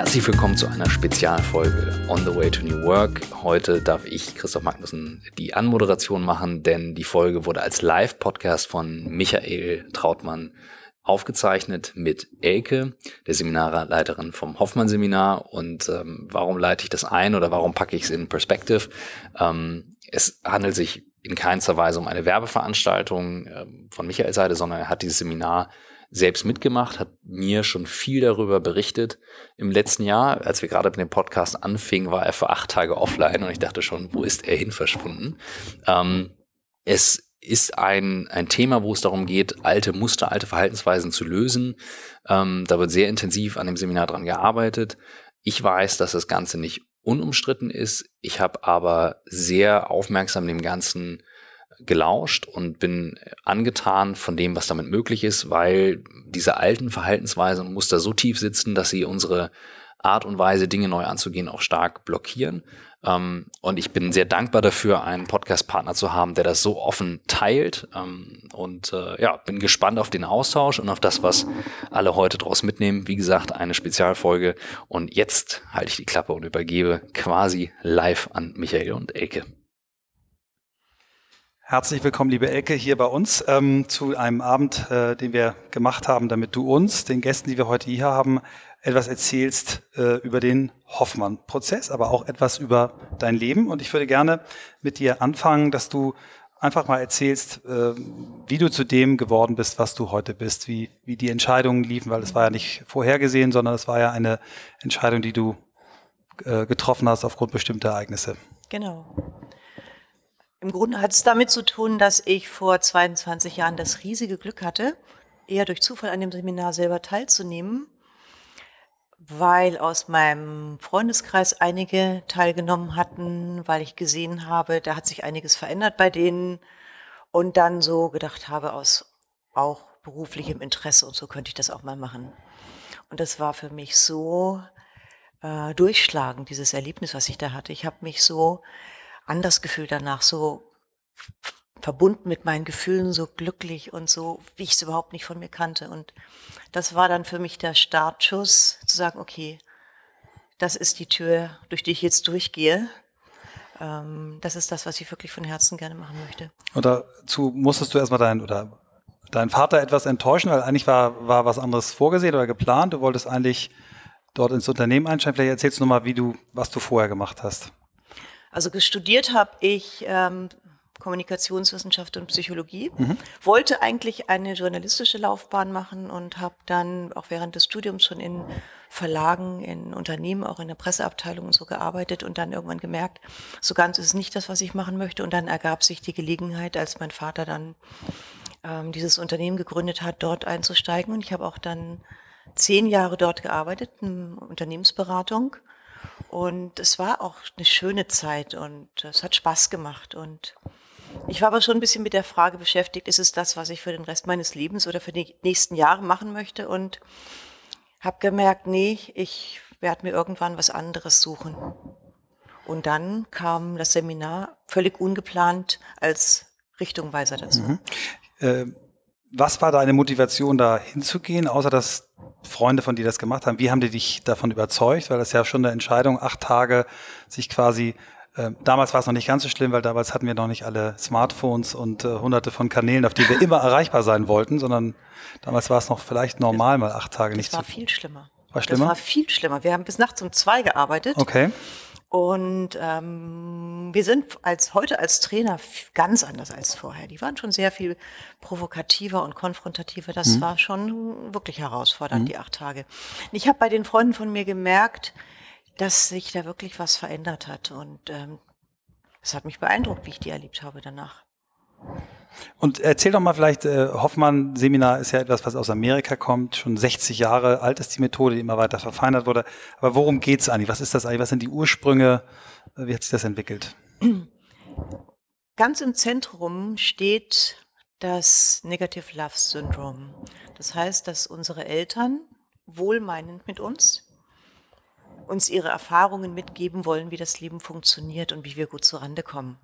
Herzlich willkommen zu einer Spezialfolge On the Way to New Work. Heute darf ich, Christoph Magnussen, die Anmoderation machen, denn die Folge wurde als Live-Podcast von Michael Trautmann aufgezeichnet mit Elke, der Seminarleiterin vom Hoffmann-Seminar. Und ähm, warum leite ich das ein oder warum packe ich es in Perspective? Ähm, es handelt sich in keinster Weise um eine Werbeveranstaltung ähm, von Michaels Seite, sondern er hat dieses Seminar selbst mitgemacht, hat mir schon viel darüber berichtet. Im letzten Jahr, als wir gerade mit dem Podcast anfingen, war er für acht Tage offline und ich dachte schon, wo ist er hin verschwunden? Ähm, es ist ein, ein Thema, wo es darum geht, alte Muster, alte Verhaltensweisen zu lösen. Ähm, da wird sehr intensiv an dem Seminar dran gearbeitet. Ich weiß, dass das Ganze nicht unumstritten ist. Ich habe aber sehr aufmerksam dem Ganzen gelauscht und bin angetan von dem, was damit möglich ist, weil diese alten Verhaltensweisen und Muster so tief sitzen, dass sie unsere Art und Weise, Dinge neu anzugehen, auch stark blockieren. Ähm, und ich bin sehr dankbar dafür, einen Podcast-Partner zu haben, der das so offen teilt. Ähm, und äh, ja, bin gespannt auf den Austausch und auf das, was alle heute draus mitnehmen. Wie gesagt, eine Spezialfolge. Und jetzt halte ich die Klappe und übergebe quasi live an Michael und Elke. Herzlich willkommen, liebe Elke, hier bei uns ähm, zu einem Abend, äh, den wir gemacht haben, damit du uns, den Gästen, die wir heute hier haben, etwas erzählst äh, über den Hoffmann-Prozess, aber auch etwas über dein Leben. Und ich würde gerne mit dir anfangen, dass du einfach mal erzählst, äh, wie du zu dem geworden bist, was du heute bist, wie, wie die Entscheidungen liefen, weil es war ja nicht vorhergesehen, sondern es war ja eine Entscheidung, die du äh, getroffen hast aufgrund bestimmter Ereignisse. Genau. Im Grunde hat es damit zu tun, dass ich vor 22 Jahren das riesige Glück hatte, eher durch Zufall an dem Seminar selber teilzunehmen, weil aus meinem Freundeskreis einige teilgenommen hatten, weil ich gesehen habe, da hat sich einiges verändert bei denen und dann so gedacht habe, aus auch beruflichem Interesse und so könnte ich das auch mal machen. Und das war für mich so äh, durchschlagend, dieses Erlebnis, was ich da hatte. Ich habe mich so anders gefühlt danach, so verbunden mit meinen Gefühlen, so glücklich und so, wie ich es überhaupt nicht von mir kannte. Und das war dann für mich der Startschuss, zu sagen, okay, das ist die Tür, durch die ich jetzt durchgehe. Ähm, das ist das, was ich wirklich von Herzen gerne machen möchte. Und dazu musstest du erstmal deinen oder deinen Vater etwas enttäuschen, weil eigentlich war, war was anderes vorgesehen oder geplant. Du wolltest eigentlich dort ins Unternehmen einsteigen. Vielleicht erzählst du nochmal, wie du, was du vorher gemacht hast. Also studiert habe ich ähm, Kommunikationswissenschaft und Psychologie, mhm. wollte eigentlich eine journalistische Laufbahn machen und habe dann auch während des Studiums schon in Verlagen, in Unternehmen, auch in der Presseabteilung und so gearbeitet und dann irgendwann gemerkt, so ganz ist es nicht das, was ich machen möchte. Und dann ergab sich die Gelegenheit, als mein Vater dann ähm, dieses Unternehmen gegründet hat, dort einzusteigen. Und ich habe auch dann zehn Jahre dort gearbeitet, in Unternehmensberatung und es war auch eine schöne Zeit und es hat Spaß gemacht. Und ich war aber schon ein bisschen mit der Frage beschäftigt, ist es das, was ich für den Rest meines Lebens oder für die nächsten Jahre machen möchte? Und habe gemerkt, nee, ich werde mir irgendwann was anderes suchen. Und dann kam das Seminar völlig ungeplant als Richtungweiser dazu. Mhm. Äh, was war deine Motivation, da hinzugehen, außer dass Freunde von dir das gemacht haben? Wie haben die dich davon überzeugt? Weil das ja schon eine Entscheidung, acht Tage sich quasi äh, damals war es noch nicht ganz so schlimm, weil damals hatten wir noch nicht alle Smartphones und äh, hunderte von Kanälen, auf die wir immer erreichbar sein wollten, sondern damals war es noch vielleicht normal, mal acht Tage das nicht zu. Das war viel schlimmer. War schlimmer? Das war viel schlimmer. Wir haben bis nachts um zwei gearbeitet. Okay. Und ähm, wir sind als heute als Trainer ganz anders als vorher. Die waren schon sehr viel provokativer und konfrontativer. Das mhm. war schon wirklich herausfordernd, mhm. die acht Tage. Ich habe bei den Freunden von mir gemerkt, dass sich da wirklich was verändert hat. Und ähm, das hat mich beeindruckt, wie ich die erlebt habe danach. Und erzähl doch mal vielleicht, äh, Hoffmann-Seminar ist ja etwas, was aus Amerika kommt. Schon 60 Jahre alt ist die Methode, die immer weiter verfeinert wurde. Aber worum geht es eigentlich? Was ist das eigentlich? Was sind die Ursprünge? Äh, wie hat sich das entwickelt? Ganz im Zentrum steht das Negative Love Syndrome. Das heißt, dass unsere Eltern wohlmeinend mit uns uns ihre Erfahrungen mitgeben wollen, wie das Leben funktioniert und wie wir gut zurande kommen.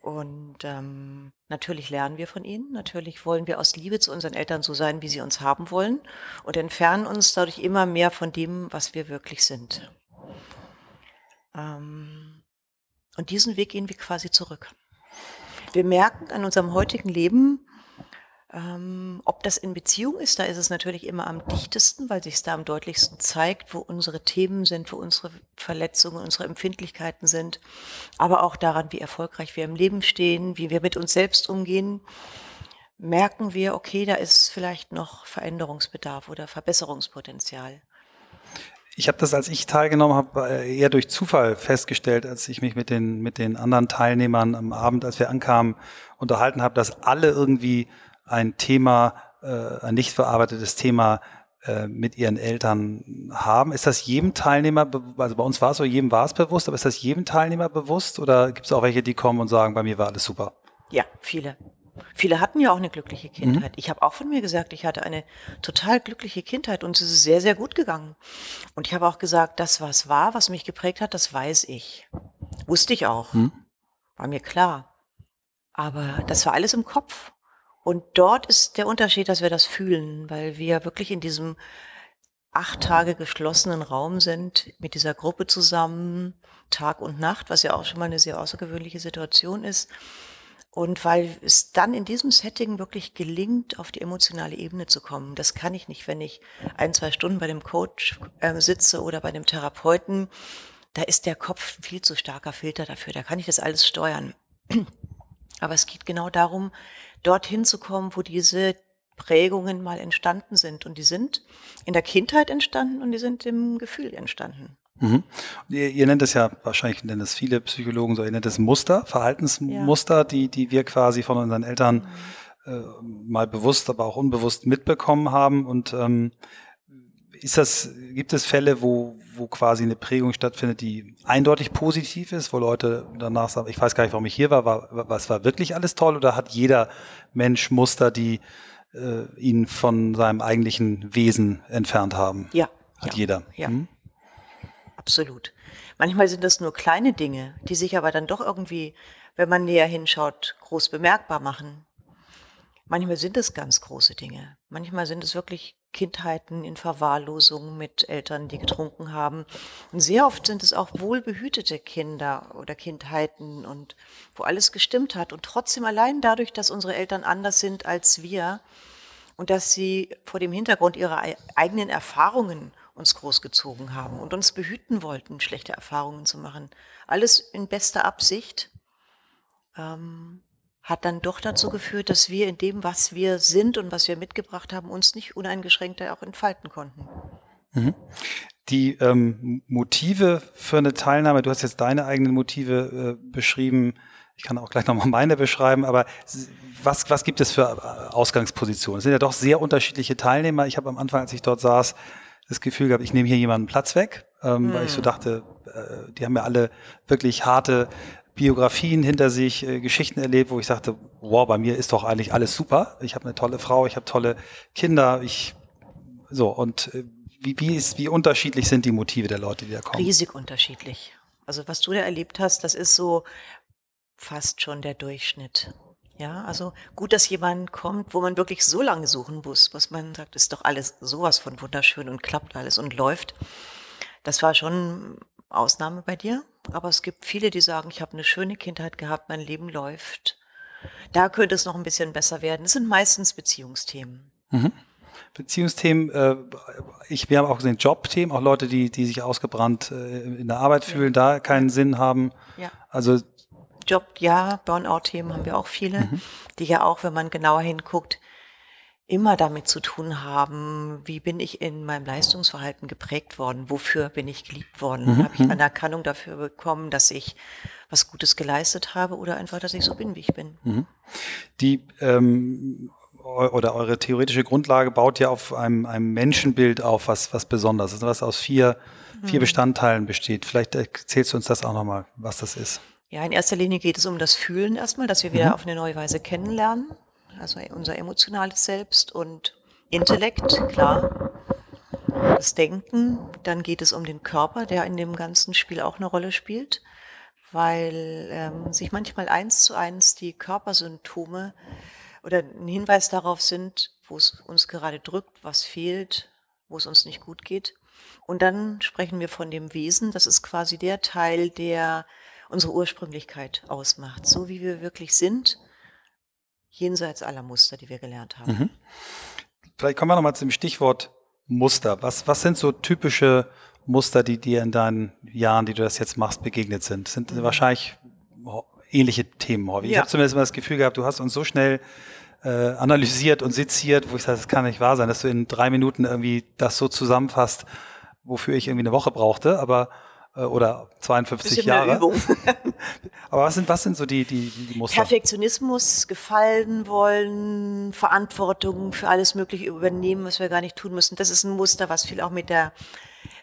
Und ähm, natürlich lernen wir von ihnen, natürlich wollen wir aus Liebe zu unseren Eltern so sein, wie sie uns haben wollen und entfernen uns dadurch immer mehr von dem, was wir wirklich sind. Ähm, und diesen Weg gehen wir quasi zurück. Wir merken an unserem heutigen Leben, ähm, ob das in Beziehung ist, da ist es natürlich immer am dichtesten, weil sich es da am deutlichsten zeigt, wo unsere Themen sind, wo unsere Verletzungen, unsere Empfindlichkeiten sind, aber auch daran, wie erfolgreich wir im Leben stehen, wie wir mit uns selbst umgehen, merken wir, okay, da ist vielleicht noch Veränderungsbedarf oder Verbesserungspotenzial. Ich habe das, als ich teilgenommen habe, äh, eher durch Zufall festgestellt, als ich mich mit den, mit den anderen Teilnehmern am Abend, als wir ankamen, unterhalten habe, dass alle irgendwie ein Thema, äh, ein nicht verarbeitetes Thema äh, mit ihren Eltern haben. Ist das jedem Teilnehmer, also bei uns war es so, jedem war es bewusst, aber ist das jedem Teilnehmer bewusst oder gibt es auch welche, die kommen und sagen, bei mir war alles super? Ja, viele. Viele hatten ja auch eine glückliche Kindheit. Mhm. Ich habe auch von mir gesagt, ich hatte eine total glückliche Kindheit und es ist sehr, sehr gut gegangen. Und ich habe auch gesagt, das, was war, was mich geprägt hat, das weiß ich. Wusste ich auch. Mhm. War mir klar. Aber das war alles im Kopf. Und dort ist der Unterschied, dass wir das fühlen, weil wir wirklich in diesem acht Tage geschlossenen Raum sind, mit dieser Gruppe zusammen, Tag und Nacht, was ja auch schon mal eine sehr außergewöhnliche Situation ist. Und weil es dann in diesem Setting wirklich gelingt, auf die emotionale Ebene zu kommen. Das kann ich nicht, wenn ich ein, zwei Stunden bei dem Coach äh, sitze oder bei dem Therapeuten. Da ist der Kopf viel zu starker Filter dafür. Da kann ich das alles steuern. Aber es geht genau darum, dorthin zu kommen, wo diese Prägungen mal entstanden sind. Und die sind in der Kindheit entstanden und die sind im Gefühl entstanden. Mhm. Ihr, ihr, nennt es ja, wahrscheinlich nennen es viele Psychologen so, ihr nennt es Muster, Verhaltensmuster, ja. die, die wir quasi von unseren Eltern mhm. äh, mal bewusst, aber auch unbewusst mitbekommen haben. Und ähm, ist das, gibt es Fälle, wo, wo quasi eine Prägung stattfindet, die eindeutig positiv ist, wo Leute danach sagen, ich weiß gar nicht, warum ich hier war, war was war wirklich alles toll oder hat jeder Mensch Muster, die äh, ihn von seinem eigentlichen Wesen entfernt haben? Ja. Hat ja, jeder. Ja. Hm? Absolut. Manchmal sind das nur kleine Dinge, die sich aber dann doch irgendwie, wenn man näher hinschaut, groß bemerkbar machen. Manchmal sind es ganz große Dinge. Manchmal sind es wirklich Kindheiten in Verwahrlosung mit Eltern, die getrunken haben. Und sehr oft sind es auch wohlbehütete Kinder oder Kindheiten und wo alles gestimmt hat. Und trotzdem allein dadurch, dass unsere Eltern anders sind als wir und dass sie vor dem Hintergrund ihrer eigenen Erfahrungen uns großgezogen haben und uns behüten wollten, schlechte Erfahrungen zu machen. Alles in bester Absicht. Ähm, hat dann doch dazu geführt, dass wir in dem, was wir sind und was wir mitgebracht haben, uns nicht uneingeschränkter auch entfalten konnten. Mhm. Die ähm, Motive für eine Teilnahme, du hast jetzt deine eigenen Motive äh, beschrieben, ich kann auch gleich nochmal meine beschreiben, aber was, was gibt es für äh, Ausgangspositionen? Es sind ja doch sehr unterschiedliche Teilnehmer. Ich habe am Anfang, als ich dort saß, das Gefühl gehabt, ich nehme hier jemanden Platz weg, ähm, mhm. weil ich so hm. dachte, äh, die haben ja alle wirklich harte Biografien hinter sich, äh, Geschichten erlebt, wo ich sagte, wow, bei mir ist doch eigentlich alles super. Ich habe eine tolle Frau, ich habe tolle Kinder, ich so und äh, wie, wie, ist, wie unterschiedlich sind die Motive der Leute, die da kommen? Riesig unterschiedlich. Also was du da erlebt hast, das ist so fast schon der Durchschnitt. Ja, also gut, dass jemand kommt, wo man wirklich so lange suchen muss, was man sagt, ist doch alles sowas von wunderschön und klappt alles und läuft. Das war schon Ausnahme bei dir, aber es gibt viele, die sagen, ich habe eine schöne Kindheit gehabt, mein Leben läuft. Da könnte es noch ein bisschen besser werden. Es sind meistens Beziehungsthemen. Mhm. Beziehungsthemen, äh, ich, wir haben auch gesehen Jobthemen, auch Leute, die, die sich ausgebrannt äh, in der Arbeit fühlen, ja. da keinen Sinn haben. Ja. Also Job, ja, Burnout-Themen haben wir auch viele, mhm. die ja auch, wenn man genauer hinguckt, immer damit zu tun haben, wie bin ich in meinem Leistungsverhalten geprägt worden, wofür bin ich geliebt worden, mhm. habe ich mhm. Anerkennung dafür bekommen, dass ich was Gutes geleistet habe oder einfach, dass ich so bin, wie ich bin. Mhm. Die ähm, oder eure theoretische Grundlage baut ja auf einem, einem Menschenbild auf, was, was besonders ist, was aus vier, vier mhm. Bestandteilen besteht. Vielleicht erzählst du uns das auch nochmal, was das ist. Ja, in erster Linie geht es um das Fühlen erstmal, dass wir wieder mhm. auf eine neue Weise kennenlernen also unser emotionales Selbst und Intellekt, klar. Das Denken, dann geht es um den Körper, der in dem ganzen Spiel auch eine Rolle spielt, weil ähm, sich manchmal eins zu eins die Körpersymptome oder ein Hinweis darauf sind, wo es uns gerade drückt, was fehlt, wo es uns nicht gut geht. Und dann sprechen wir von dem Wesen. Das ist quasi der Teil, der unsere Ursprünglichkeit ausmacht. So wie wir wirklich sind, jenseits aller Muster, die wir gelernt haben. Mhm. Vielleicht kommen wir nochmal zum Stichwort Muster. Was, was sind so typische Muster, die dir in deinen Jahren, die du das jetzt machst, begegnet sind? Sind mhm. wahrscheinlich ähnliche Themen häufig. Ja. Ich habe zumindest immer das Gefühl gehabt, du hast uns so schnell äh, analysiert und seziert, wo ich sage, das kann nicht wahr sein, dass du in drei Minuten irgendwie das so zusammenfasst, wofür ich irgendwie eine Woche brauchte, aber oder 52 Jahre. Aber was sind, was sind so die, die, die Muster? Perfektionismus, gefallen wollen, Verantwortung für alles Mögliche übernehmen, was wir gar nicht tun müssen. Das ist ein Muster, was viel auch mit der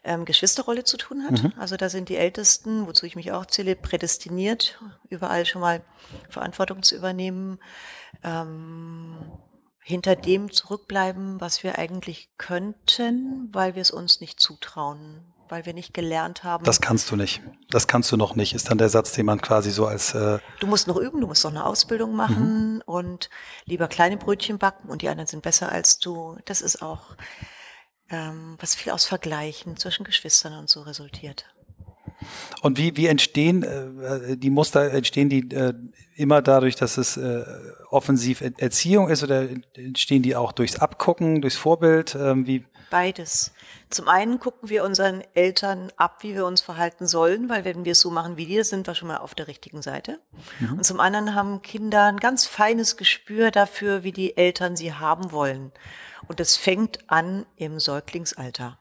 ähm, Geschwisterrolle zu tun hat. Mhm. Also da sind die Ältesten, wozu ich mich auch zähle, prädestiniert, überall schon mal Verantwortung zu übernehmen. Ähm, hinter dem zurückbleiben, was wir eigentlich könnten, weil wir es uns nicht zutrauen, weil wir nicht gelernt haben. Das kannst du nicht. Das kannst du noch nicht, ist dann der Satz, den man quasi so als. Äh du musst noch üben, du musst noch eine Ausbildung machen mhm. und lieber kleine Brötchen backen und die anderen sind besser als du. Das ist auch ähm, was viel aus Vergleichen zwischen Geschwistern und so resultiert. Und wie, wie entstehen äh, die Muster, entstehen die äh, immer dadurch, dass es äh, offensiv Erziehung ist oder entstehen die auch durchs Abgucken, durchs Vorbild? Ähm, wie? Beides. Zum einen gucken wir unseren Eltern ab, wie wir uns verhalten sollen, weil wenn wir es so machen wie die, sind wir schon mal auf der richtigen Seite. Mhm. Und zum anderen haben Kinder ein ganz feines Gespür dafür, wie die Eltern sie haben wollen. Und das fängt an im Säuglingsalter.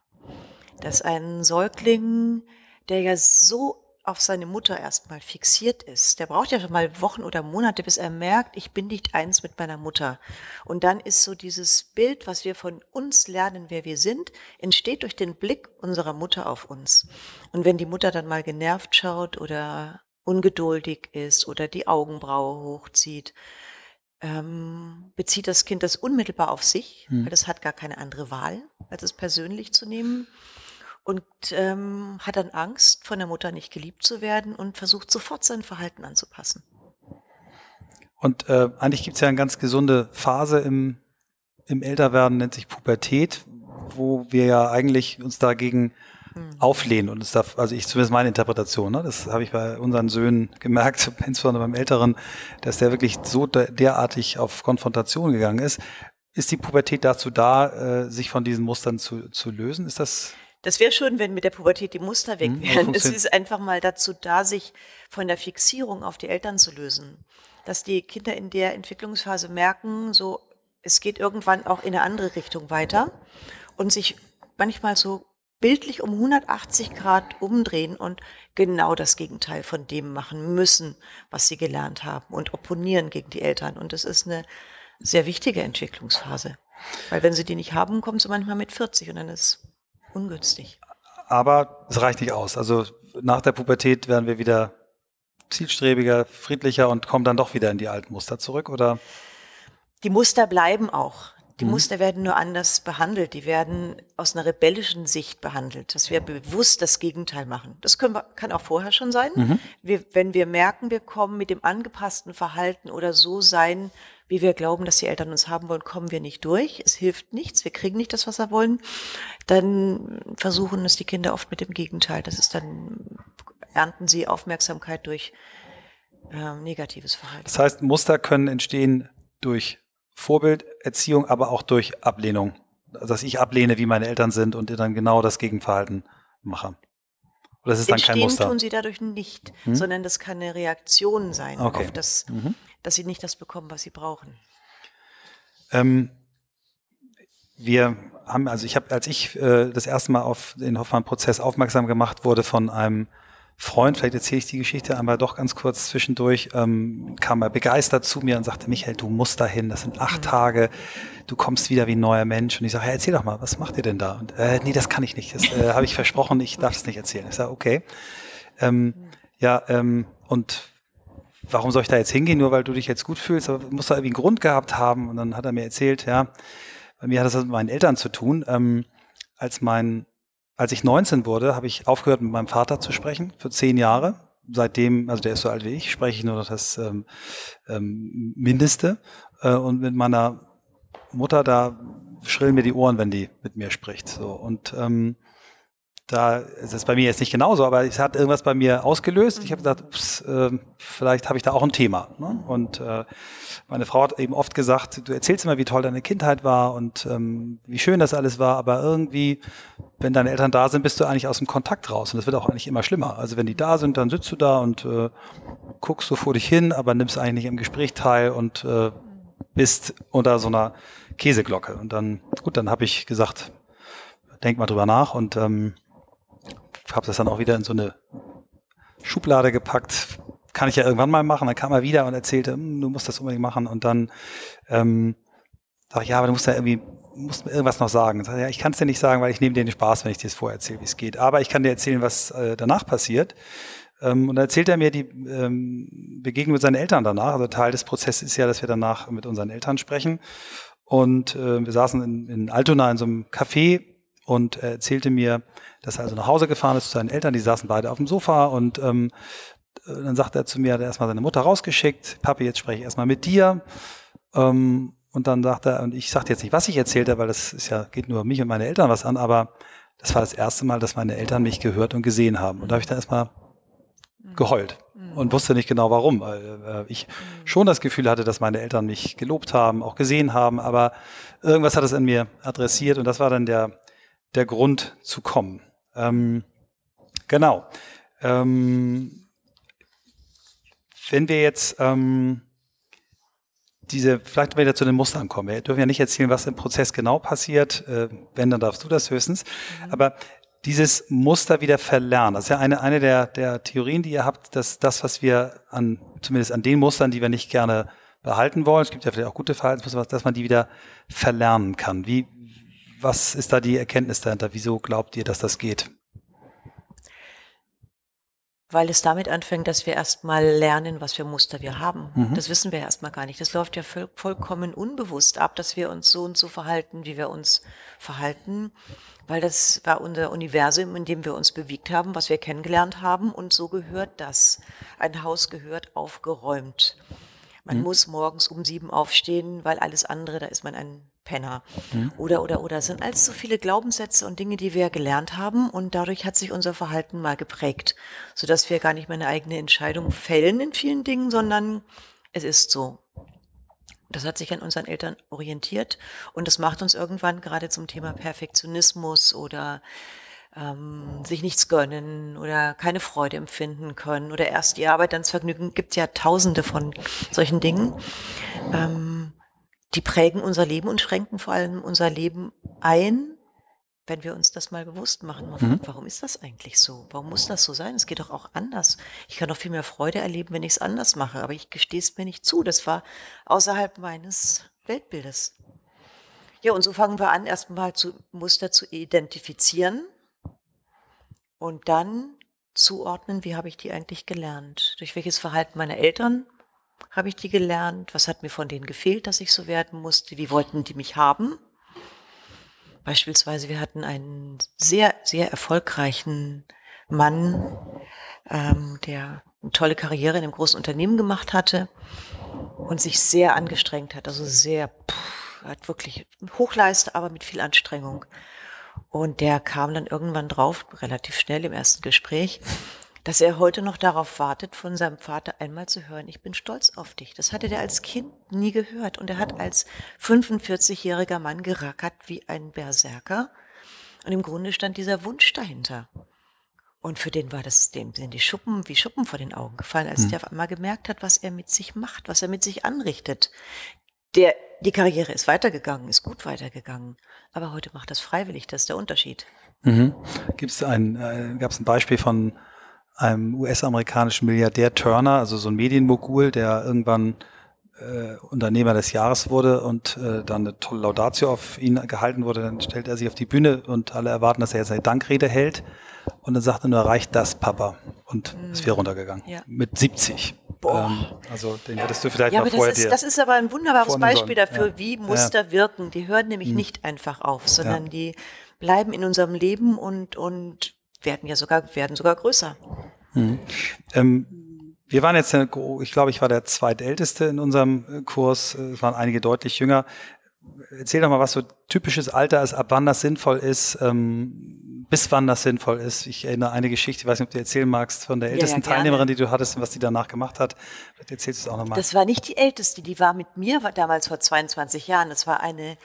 Dass ein Säugling, der ja so auf seine Mutter erstmal fixiert ist, der braucht ja schon mal Wochen oder Monate, bis er merkt, ich bin nicht eins mit meiner Mutter. Und dann ist so dieses Bild, was wir von uns lernen, wer wir sind, entsteht durch den Blick unserer Mutter auf uns. Und wenn die Mutter dann mal genervt schaut oder ungeduldig ist oder die Augenbraue hochzieht, ähm, bezieht das Kind das unmittelbar auf sich, mhm. weil das hat gar keine andere Wahl, als es persönlich zu nehmen und ähm, hat dann Angst, von der Mutter nicht geliebt zu werden und versucht sofort sein Verhalten anzupassen. Und äh, eigentlich gibt es ja eine ganz gesunde Phase im, im Älterwerden, nennt sich Pubertät, wo wir ja eigentlich uns dagegen hm. auflehnen. Und es darf, also ich zumindest meine Interpretation, ne? das habe ich bei unseren Söhnen gemerkt, insbesondere beim Älteren, dass der wirklich so derartig auf Konfrontation gegangen ist. Ist die Pubertät dazu da, äh, sich von diesen Mustern zu, zu lösen? Ist das? Das wäre schön, wenn mit der Pubertät die Muster weg hm, wären. es ist einfach mal dazu da, sich von der Fixierung auf die Eltern zu lösen. Dass die Kinder in der Entwicklungsphase merken, so, es geht irgendwann auch in eine andere Richtung weiter und sich manchmal so bildlich um 180 Grad umdrehen und genau das Gegenteil von dem machen müssen, was sie gelernt haben und opponieren gegen die Eltern. Und das ist eine sehr wichtige Entwicklungsphase. Weil wenn sie die nicht haben, kommen sie manchmal mit 40 und dann ist ungünstig. Aber es reicht nicht aus. Also nach der Pubertät werden wir wieder zielstrebiger, friedlicher und kommen dann doch wieder in die alten Muster zurück, oder? Die Muster bleiben auch. Die mhm. Muster werden nur anders behandelt. Die werden aus einer rebellischen Sicht behandelt, dass wir bewusst das Gegenteil machen. Das wir, kann auch vorher schon sein. Mhm. Wir, wenn wir merken, wir kommen mit dem angepassten Verhalten oder so sein, wie wir glauben, dass die Eltern uns haben wollen, kommen wir nicht durch. Es hilft nichts. Wir kriegen nicht das, was wir wollen. Dann versuchen es die Kinder oft mit dem Gegenteil. Das ist dann, ernten sie Aufmerksamkeit durch äh, negatives Verhalten. Das heißt, Muster können entstehen durch Vorbilderziehung, aber auch durch Ablehnung. Also, dass ich ablehne, wie meine Eltern sind und dann genau das Gegenverhalten mache. Oder das ist dann Entstehen kein Muster? tun sie dadurch nicht, hm? sondern das kann eine Reaktion sein okay. auf das, mhm. dass sie nicht das bekommen, was sie brauchen. Ähm, wir haben, also ich habe, als ich äh, das erste Mal auf den Hoffmann-Prozess aufmerksam gemacht wurde von einem Freund, vielleicht erzähle ich die Geschichte einmal doch ganz kurz zwischendurch, ähm, kam er begeistert zu mir und sagte, Michael, du musst dahin, das sind acht mhm. Tage, du kommst wieder wie ein neuer Mensch. Und ich sage, hey, erzähl doch mal, was macht ihr denn da? Und äh, nee, das kann ich nicht, das äh, habe ich versprochen, ich darf es nicht erzählen. Ich sage, okay. Ähm, ja, ähm, und warum soll ich da jetzt hingehen, nur weil du dich jetzt gut fühlst? Aber muss da irgendwie einen Grund gehabt haben. Und dann hat er mir erzählt, ja, bei mir hat das mit meinen Eltern zu tun. Ähm, als mein als ich 19 wurde, habe ich aufgehört, mit meinem Vater zu sprechen für zehn Jahre, seitdem, also der ist so alt wie ich, spreche ich nur noch das ähm, ähm, Mindeste. Äh, und mit meiner Mutter, da schrillen mir die Ohren, wenn die mit mir spricht. So. Und ähm, da ist es bei mir jetzt nicht genauso, aber es hat irgendwas bei mir ausgelöst. Ich habe gesagt, ups, äh, vielleicht habe ich da auch ein Thema. Ne? Und äh, meine Frau hat eben oft gesagt, du erzählst immer, wie toll deine Kindheit war und ähm, wie schön das alles war, aber irgendwie, wenn deine Eltern da sind, bist du eigentlich aus dem Kontakt raus. Und das wird auch eigentlich immer schlimmer. Also wenn die da sind, dann sitzt du da und äh, guckst so vor dich hin, aber nimmst eigentlich nicht im Gespräch teil und äh, bist unter so einer Käseglocke. Und dann, gut, dann habe ich gesagt, denk mal drüber nach und ähm, habe das dann auch wieder in so eine Schublade gepackt. Kann ich ja irgendwann mal machen. Dann kam er wieder und erzählte, hm, du musst das unbedingt machen. Und dann ähm, sag ich, ja, aber du musst ja irgendwie musst mir irgendwas noch sagen. Sag, ja, ich kann es dir nicht sagen, weil ich nehme dir den Spaß, wenn ich dir das vorher erzähle, wie es geht. Aber ich kann dir erzählen, was äh, danach passiert. Ähm, und dann erzählt er mir die ähm, Begegnung mit seinen Eltern danach. Also Teil des Prozesses ist ja, dass wir danach mit unseren Eltern sprechen. Und äh, wir saßen in, in Altona in so einem Café und er erzählte mir, dass er also nach Hause gefahren ist zu seinen Eltern, die saßen beide auf dem Sofa und ähm, dann sagt er zu mir, er hat erstmal seine Mutter rausgeschickt, Papi, jetzt spreche ich erstmal mit dir. Ähm, und dann sagt er, und ich sagte jetzt nicht, was ich erzählte, weil das ist ja, geht nur mich und meine Eltern was an, aber das war das erste Mal, dass meine Eltern mich gehört und gesehen haben. Und da habe ich dann erstmal geheult und wusste nicht genau warum, weil äh, ich schon das Gefühl hatte, dass meine Eltern mich gelobt haben, auch gesehen haben, aber irgendwas hat es in mir adressiert und das war dann der, der Grund zu kommen. Ähm, genau. Ähm, wenn wir jetzt ähm, diese, vielleicht wieder zu den Mustern kommen. Wir dürfen ja nicht erzählen, was im Prozess genau passiert. Äh, wenn, dann darfst du das höchstens. Mhm. Aber dieses Muster wieder verlernen, das ist ja eine, eine der, der Theorien, die ihr habt, dass das, was wir an, zumindest an den Mustern, die wir nicht gerne behalten wollen, es gibt ja vielleicht auch gute Verhaltensmuster, dass man die wieder verlernen kann. Wie, was ist da die Erkenntnis dahinter? Wieso glaubt ihr, dass das geht? Weil es damit anfängt, dass wir erstmal lernen, was für Muster wir haben. Mhm. Das wissen wir erstmal gar nicht. Das läuft ja voll, vollkommen unbewusst ab, dass wir uns so und so verhalten, wie wir uns verhalten. Weil das war unser Universum, in dem wir uns bewegt haben, was wir kennengelernt haben. Und so gehört das. Ein Haus gehört aufgeräumt. Man mhm. muss morgens um sieben aufstehen, weil alles andere, da ist man ein Penner. Mhm. Oder, oder, oder. Es sind alles so viele Glaubenssätze und Dinge, die wir gelernt haben und dadurch hat sich unser Verhalten mal geprägt, sodass wir gar nicht mehr eine eigene Entscheidung fällen in vielen Dingen, sondern es ist so. Das hat sich an unseren Eltern orientiert und das macht uns irgendwann gerade zum Thema Perfektionismus oder ähm, sich nichts gönnen oder keine Freude empfinden können oder erst die Arbeit, dann das Vergnügen. Gibt ja tausende von solchen Dingen. Ähm, die prägen unser Leben und schränken vor allem unser Leben ein, wenn wir uns das mal bewusst machen. Mhm. Warum ist das eigentlich so? Warum muss das so sein? Es geht doch auch anders. Ich kann doch viel mehr Freude erleben, wenn ich es anders mache, aber ich gestehe es mir nicht zu. Das war außerhalb meines Weltbildes. Ja, und so fangen wir an, erstmal zu Muster zu identifizieren und dann zuordnen, wie habe ich die eigentlich gelernt? Durch welches Verhalten meiner Eltern habe ich die gelernt? Was hat mir von denen gefehlt, dass ich so werden musste? Wie wollten die mich haben? Beispielsweise, wir hatten einen sehr, sehr erfolgreichen Mann, ähm, der eine tolle Karriere in einem großen Unternehmen gemacht hatte und sich sehr angestrengt hat. Also sehr, pff, hat wirklich Hochleiste, aber mit viel Anstrengung. Und der kam dann irgendwann drauf, relativ schnell im ersten Gespräch, dass er heute noch darauf wartet, von seinem Vater einmal zu hören, ich bin stolz auf dich. Das hatte der als Kind nie gehört. Und er hat als 45-jähriger Mann gerackert wie ein Berserker. Und im Grunde stand dieser Wunsch dahinter. Und für den war das, dem sind die Schuppen wie Schuppen vor den Augen gefallen, als hm. der auf einmal gemerkt hat, was er mit sich macht, was er mit sich anrichtet. Der, die Karriere ist weitergegangen, ist gut weitergegangen. Aber heute macht das freiwillig, das ist der Unterschied. Mhm. Gibt es ein, äh, gab es ein Beispiel von einem US-amerikanischen Milliardär Turner, also so ein Medienmogul, der irgendwann äh, Unternehmer des Jahres wurde und äh, dann eine tolle Laudatio auf ihn gehalten wurde, dann stellt er sich auf die Bühne und alle erwarten, dass er jetzt eine Dankrede hält und dann sagt er nur, reicht das, Papa? Und mhm. ist wieder runtergegangen. Ja. Mit 70. Ähm, also den hättest du vielleicht ja, mal vorher das ist, das ist aber ein wunderbares Beispiel dafür, ja. wie Muster ja. wirken. Die hören nämlich mhm. nicht einfach auf, sondern die bleiben in unserem Leben und, und werden ja sogar, werden sogar größer. Mhm. Ähm, wir waren jetzt, ich glaube, ich war der zweitälteste in unserem Kurs. Es waren einige deutlich jünger. Erzähl doch mal, was so typisches Alter ist, ab wann das sinnvoll ist, ähm, bis wann das sinnvoll ist. Ich erinnere eine Geschichte, ich weiß nicht, ob du erzählen magst, von der ältesten ja, ja, Teilnehmerin, die du hattest und was die danach gemacht hat. Vielleicht erzählst du es auch nochmal. Das war nicht die älteste, die war mit mir war damals vor 22 Jahren. Das war eine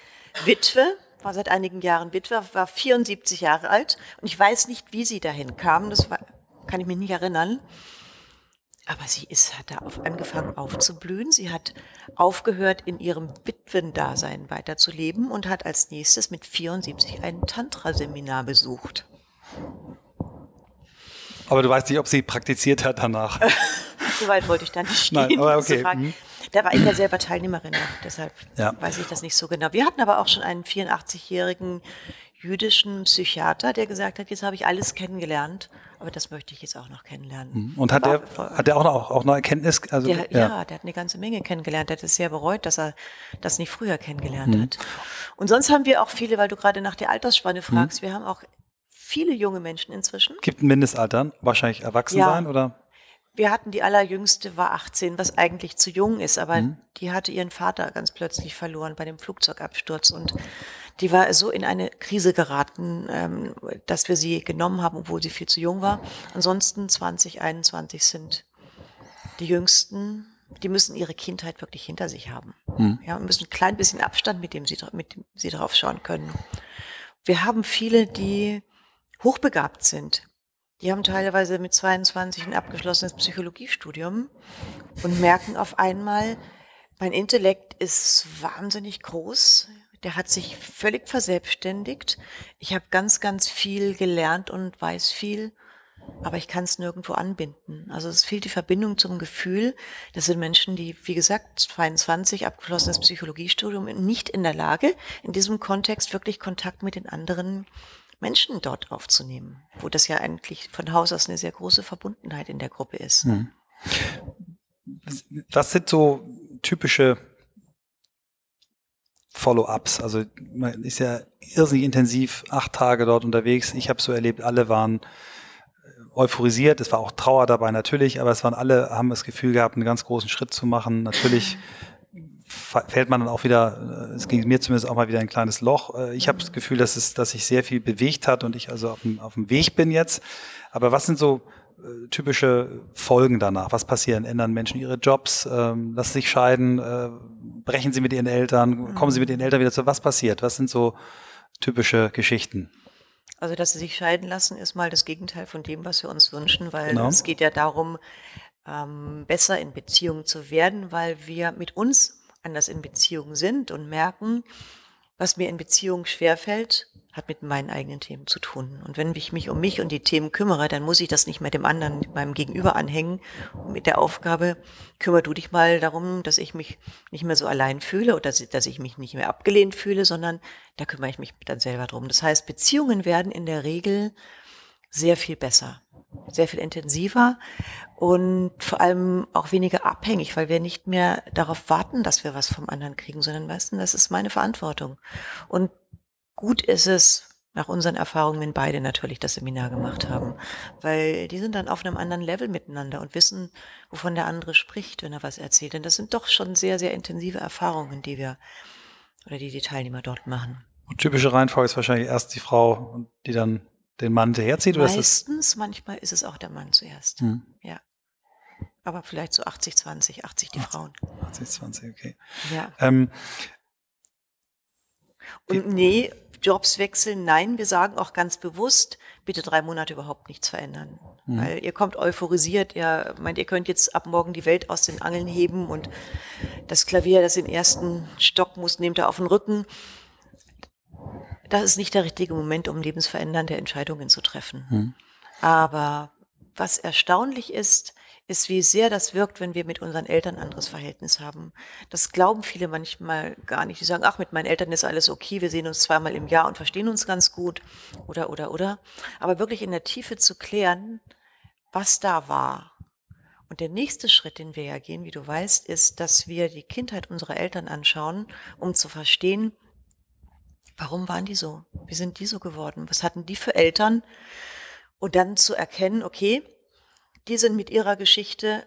Witwe, war seit einigen Jahren Witwe, war 74 Jahre alt und ich weiß nicht, wie sie dahin kam. Das war, kann ich mich nicht erinnern. Aber sie ist, hat da auf, angefangen aufzublühen. Sie hat aufgehört, in ihrem Witwendasein weiterzuleben und hat als nächstes mit 74 ein Tantra-Seminar besucht. Aber du weißt nicht, ob sie praktiziert hat danach. Soweit wollte ich da nicht stehen. Nein, aber okay. Mhm. Da war ich ja selber Teilnehmerin, deshalb ja. weiß ich das nicht so genau. Wir hatten aber auch schon einen 84-jährigen jüdischen Psychiater, der gesagt hat, jetzt habe ich alles kennengelernt, aber das möchte ich jetzt auch noch kennenlernen. Mhm. Und hat er hat er auch noch auch noch Erkenntnis? Also der, ja. ja. der hat eine ganze Menge kennengelernt. Der hat es sehr bereut, dass er das nicht früher kennengelernt mhm. hat. Und sonst haben wir auch viele, weil du gerade nach der Altersspanne fragst, mhm. wir haben auch viele junge Menschen inzwischen. Gibt ein Mindestalter, wahrscheinlich erwachsen ja. sein oder? Wir hatten die allerjüngste war 18, was eigentlich zu jung ist, aber mhm. die hatte ihren Vater ganz plötzlich verloren bei dem Flugzeugabsturz und die war so in eine Krise geraten, ähm, dass wir sie genommen haben, obwohl sie viel zu jung war. Ansonsten 20, 21 sind die Jüngsten. Die müssen ihre Kindheit wirklich hinter sich haben. Mhm. Ja, und müssen ein klein bisschen Abstand, mit dem sie, mit dem sie drauf schauen können. Wir haben viele, die hochbegabt sind. Die haben teilweise mit 22 ein abgeschlossenes Psychologiestudium und merken auf einmal, mein Intellekt ist wahnsinnig groß der hat sich völlig verselbstständigt. Ich habe ganz, ganz viel gelernt und weiß viel, aber ich kann es nirgendwo anbinden. Also es fehlt die Verbindung zum Gefühl. Das sind Menschen, die, wie gesagt, 22 abgeschlossenes Psychologiestudium, nicht in der Lage, in diesem Kontext wirklich Kontakt mit den anderen Menschen dort aufzunehmen, wo das ja eigentlich von Haus aus eine sehr große Verbundenheit in der Gruppe ist. Hm. Was sind so typische Follow-ups. Also man ist ja irrsinnig intensiv acht Tage dort unterwegs. Ich habe so erlebt, alle waren äh, euphorisiert. Es war auch Trauer dabei natürlich, aber es waren alle haben das Gefühl gehabt, einen ganz großen Schritt zu machen. Natürlich fällt man dann auch wieder, äh, es ging mir zumindest auch mal wieder ein kleines Loch. Äh, ich habe das Gefühl, dass es, dass sich sehr viel bewegt hat und ich also auf dem, auf dem Weg bin jetzt. Aber was sind so äh, typische Folgen danach? Was passieren? Ändern Menschen ihre Jobs? Ähm, lassen sich scheiden? Äh, brechen sie mit ihren Eltern? Kommen sie mit ihren Eltern wieder zu? Was passiert? Was sind so typische Geschichten? Also, dass sie sich scheiden lassen, ist mal das Gegenteil von dem, was wir uns wünschen, weil genau. es geht ja darum, ähm, besser in Beziehungen zu werden, weil wir mit uns anders in Beziehung sind und merken, was mir in Beziehung schwerfällt, hat mit meinen eigenen Themen zu tun. Und wenn ich mich um mich und die Themen kümmere, dann muss ich das nicht mehr dem anderen, meinem Gegenüber anhängen. Und mit der Aufgabe, kümmere du dich mal darum, dass ich mich nicht mehr so allein fühle oder dass ich mich nicht mehr abgelehnt fühle, sondern da kümmere ich mich dann selber drum. Das heißt, Beziehungen werden in der Regel sehr viel besser, sehr viel intensiver und vor allem auch weniger abhängig, weil wir nicht mehr darauf warten, dass wir was vom anderen kriegen, sondern du, das ist meine Verantwortung. Und gut ist es, nach unseren Erfahrungen, wenn beide natürlich das Seminar gemacht haben. Weil die sind dann auf einem anderen Level miteinander und wissen, wovon der andere spricht, wenn er was erzählt. Denn das sind doch schon sehr, sehr intensive Erfahrungen, die wir oder die die Teilnehmer dort machen. Und typische Reihenfolge ist wahrscheinlich erst die Frau, die dann den Mann hinterherzieht? Meistens, manchmal ist es auch der Mann zuerst. Hm. Ja. Aber vielleicht so 80, 20, 80 die 80, Frauen. 80, 20, okay. Ja. Ähm, und nee, Jobs wechseln, nein, wir sagen auch ganz bewusst, bitte drei Monate überhaupt nichts verändern. Mhm. Weil ihr kommt euphorisiert, ihr meint, ihr könnt jetzt ab morgen die Welt aus den Angeln heben und das Klavier, das den ersten Stock muss, nehmt ihr auf den Rücken. Das ist nicht der richtige Moment, um lebensverändernde Entscheidungen zu treffen. Mhm. Aber was erstaunlich ist, ist, wie sehr das wirkt, wenn wir mit unseren Eltern ein anderes Verhältnis haben. Das glauben viele manchmal gar nicht. Die sagen, ach, mit meinen Eltern ist alles okay, wir sehen uns zweimal im Jahr und verstehen uns ganz gut oder, oder, oder. Aber wirklich in der Tiefe zu klären, was da war. Und der nächste Schritt, den wir ja gehen, wie du weißt, ist, dass wir die Kindheit unserer Eltern anschauen, um zu verstehen, warum waren die so? Wie sind die so geworden? Was hatten die für Eltern? Und dann zu erkennen, okay, die sind mit ihrer Geschichte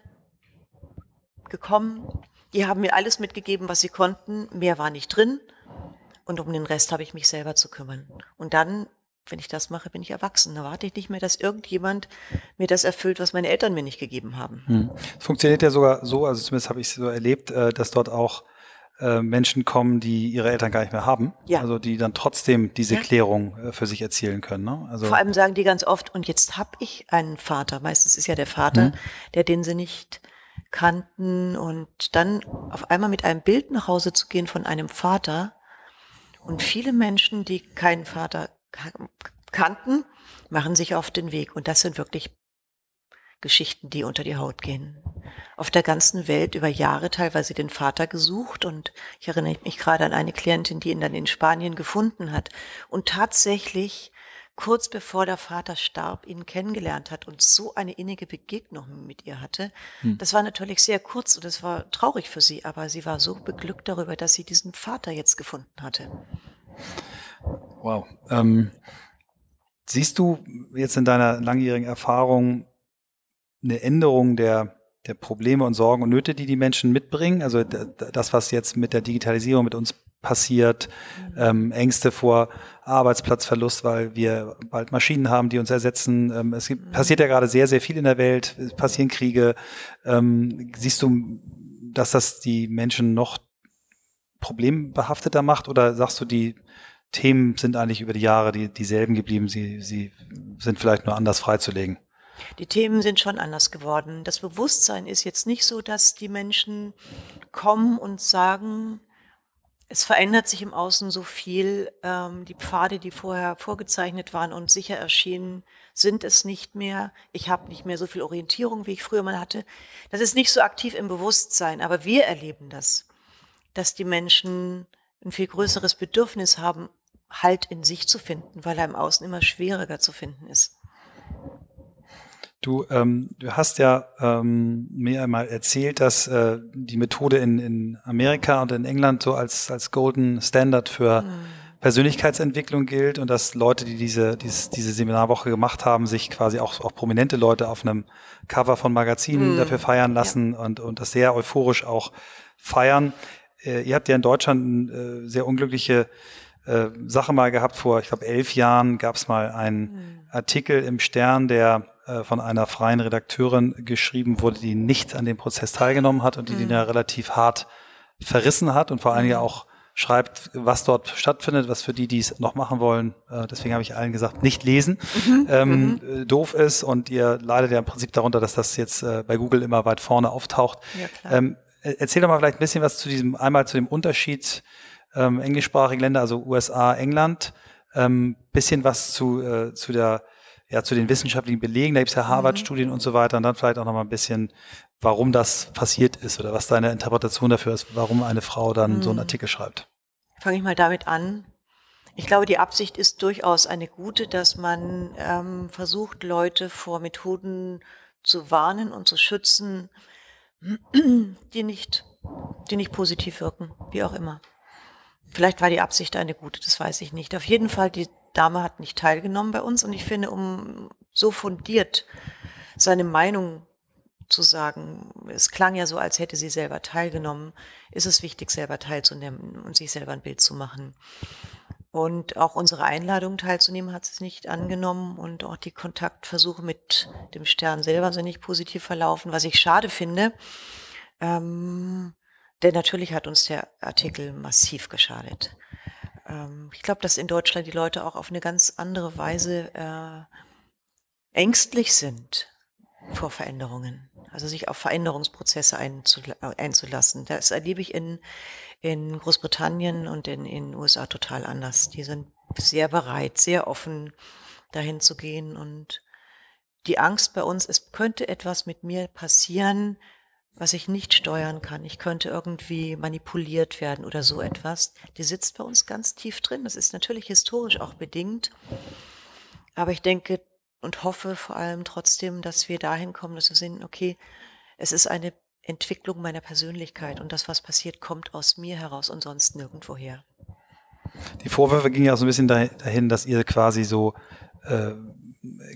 gekommen. Die haben mir alles mitgegeben, was sie konnten. Mehr war nicht drin. Und um den Rest habe ich mich selber zu kümmern. Und dann, wenn ich das mache, bin ich erwachsen. Da warte ich nicht mehr, dass irgendjemand mir das erfüllt, was meine Eltern mir nicht gegeben haben. Hm. Es funktioniert ja sogar so, also zumindest habe ich es so erlebt, äh, dass dort auch äh, Menschen kommen, die ihre Eltern gar nicht mehr haben. Ja. Also die dann trotzdem diese ja. Klärung äh, für sich erzielen können. Ne? Also Vor allem sagen die ganz oft, und jetzt habe ich einen Vater. Meistens ist ja der Vater, mhm. der den sie nicht kannten. Und dann auf einmal mit einem Bild nach Hause zu gehen von einem Vater. Und viele Menschen, die keinen Vater kannten, machen sich auf den Weg. Und das sind wirklich Geschichten, die unter die Haut gehen. Auf der ganzen Welt über Jahre teilweise den Vater gesucht und ich erinnere mich gerade an eine Klientin, die ihn dann in Spanien gefunden hat und tatsächlich kurz bevor der Vater starb, ihn kennengelernt hat und so eine innige Begegnung mit ihr hatte. Hm. Das war natürlich sehr kurz und es war traurig für sie, aber sie war so beglückt darüber, dass sie diesen Vater jetzt gefunden hatte. Wow. Ähm, siehst du jetzt in deiner langjährigen Erfahrung eine Änderung der, der Probleme und Sorgen und Nöte, die die Menschen mitbringen. Also das, was jetzt mit der Digitalisierung mit uns passiert, ähm, Ängste vor Arbeitsplatzverlust, weil wir bald Maschinen haben, die uns ersetzen. Ähm, es gibt, passiert ja gerade sehr, sehr viel in der Welt. Es passieren Kriege. Ähm, siehst du, dass das die Menschen noch problembehafteter macht oder sagst du, die Themen sind eigentlich über die Jahre die, dieselben geblieben, sie, sie sind vielleicht nur anders freizulegen? Die Themen sind schon anders geworden. Das Bewusstsein ist jetzt nicht so, dass die Menschen kommen und sagen, es verändert sich im Außen so viel. Ähm, die Pfade, die vorher vorgezeichnet waren und sicher erschienen, sind es nicht mehr. Ich habe nicht mehr so viel Orientierung, wie ich früher mal hatte. Das ist nicht so aktiv im Bewusstsein, aber wir erleben das, dass die Menschen ein viel größeres Bedürfnis haben, Halt in sich zu finden, weil er im Außen immer schwieriger zu finden ist. Du, ähm, du hast ja ähm, mir einmal erzählt, dass äh, die Methode in, in Amerika und in England so als, als Golden Standard für mhm. Persönlichkeitsentwicklung gilt und dass Leute, die diese, dieses, diese Seminarwoche gemacht haben, sich quasi auch, auch prominente Leute auf einem Cover von Magazinen mhm. dafür feiern lassen ja. und, und das sehr euphorisch auch feiern. Äh, ihr habt ja in Deutschland eine äh, sehr unglückliche äh, Sache mal gehabt. Vor, ich glaube, elf Jahren gab es mal einen mhm. Artikel im Stern, der von einer freien Redakteurin geschrieben wurde, die nicht an dem Prozess teilgenommen hat und die mhm. den ja relativ hart verrissen hat und vor allen Dingen mhm. auch schreibt, was dort stattfindet, was für die, die es noch machen wollen, äh, deswegen habe ich allen gesagt, nicht lesen, mhm. Ähm, mhm. Äh, doof ist und ihr leidet ja im Prinzip darunter, dass das jetzt äh, bei Google immer weit vorne auftaucht. Ja, ähm, erzähl doch mal vielleicht ein bisschen was zu diesem, einmal zu dem Unterschied ähm, englischsprachigen Länder, also USA, England, ähm, bisschen was zu, äh, zu der ja, zu den wissenschaftlichen Belegen, da gibt es ja Harvard-Studien mhm. und so weiter und dann vielleicht auch noch mal ein bisschen, warum das passiert ist oder was deine Interpretation dafür ist, warum eine Frau dann mhm. so einen mhm. Artikel schreibt. Fange ich mal damit an. Ich glaube, die Absicht ist durchaus eine gute, dass man ähm, versucht, Leute vor Methoden zu warnen und zu schützen, die nicht, die nicht positiv wirken, wie auch immer. Vielleicht war die Absicht eine gute, das weiß ich nicht. Auf jeden Fall, die Dame hat nicht teilgenommen bei uns und ich finde, um so fundiert seine Meinung zu sagen, es klang ja so, als hätte sie selber teilgenommen, ist es wichtig, selber teilzunehmen und sich selber ein Bild zu machen. Und auch unsere Einladung teilzunehmen hat sie nicht angenommen und auch die Kontaktversuche mit dem Stern selber sind nicht positiv verlaufen, was ich schade finde. Ähm, denn natürlich hat uns der Artikel massiv geschadet ähm, ich glaube, dass in Deutschland die Leute auch auf eine ganz andere Weise äh, ängstlich sind vor Veränderungen, also sich auf Veränderungsprozesse einzulassen. Das erlebe ich in, in Großbritannien und in den USA total anders. Die sind sehr bereit, sehr offen, dahin zu gehen und die Angst bei uns, es könnte etwas mit mir passieren, was ich nicht steuern kann. Ich könnte irgendwie manipuliert werden oder so etwas. Die sitzt bei uns ganz tief drin. Das ist natürlich historisch auch bedingt. Aber ich denke und hoffe vor allem trotzdem, dass wir dahin kommen, dass wir sehen, okay, es ist eine Entwicklung meiner Persönlichkeit und das, was passiert, kommt aus mir heraus und sonst nirgendwoher. Die Vorwürfe gingen ja auch so ein bisschen dahin, dass ihr quasi so äh,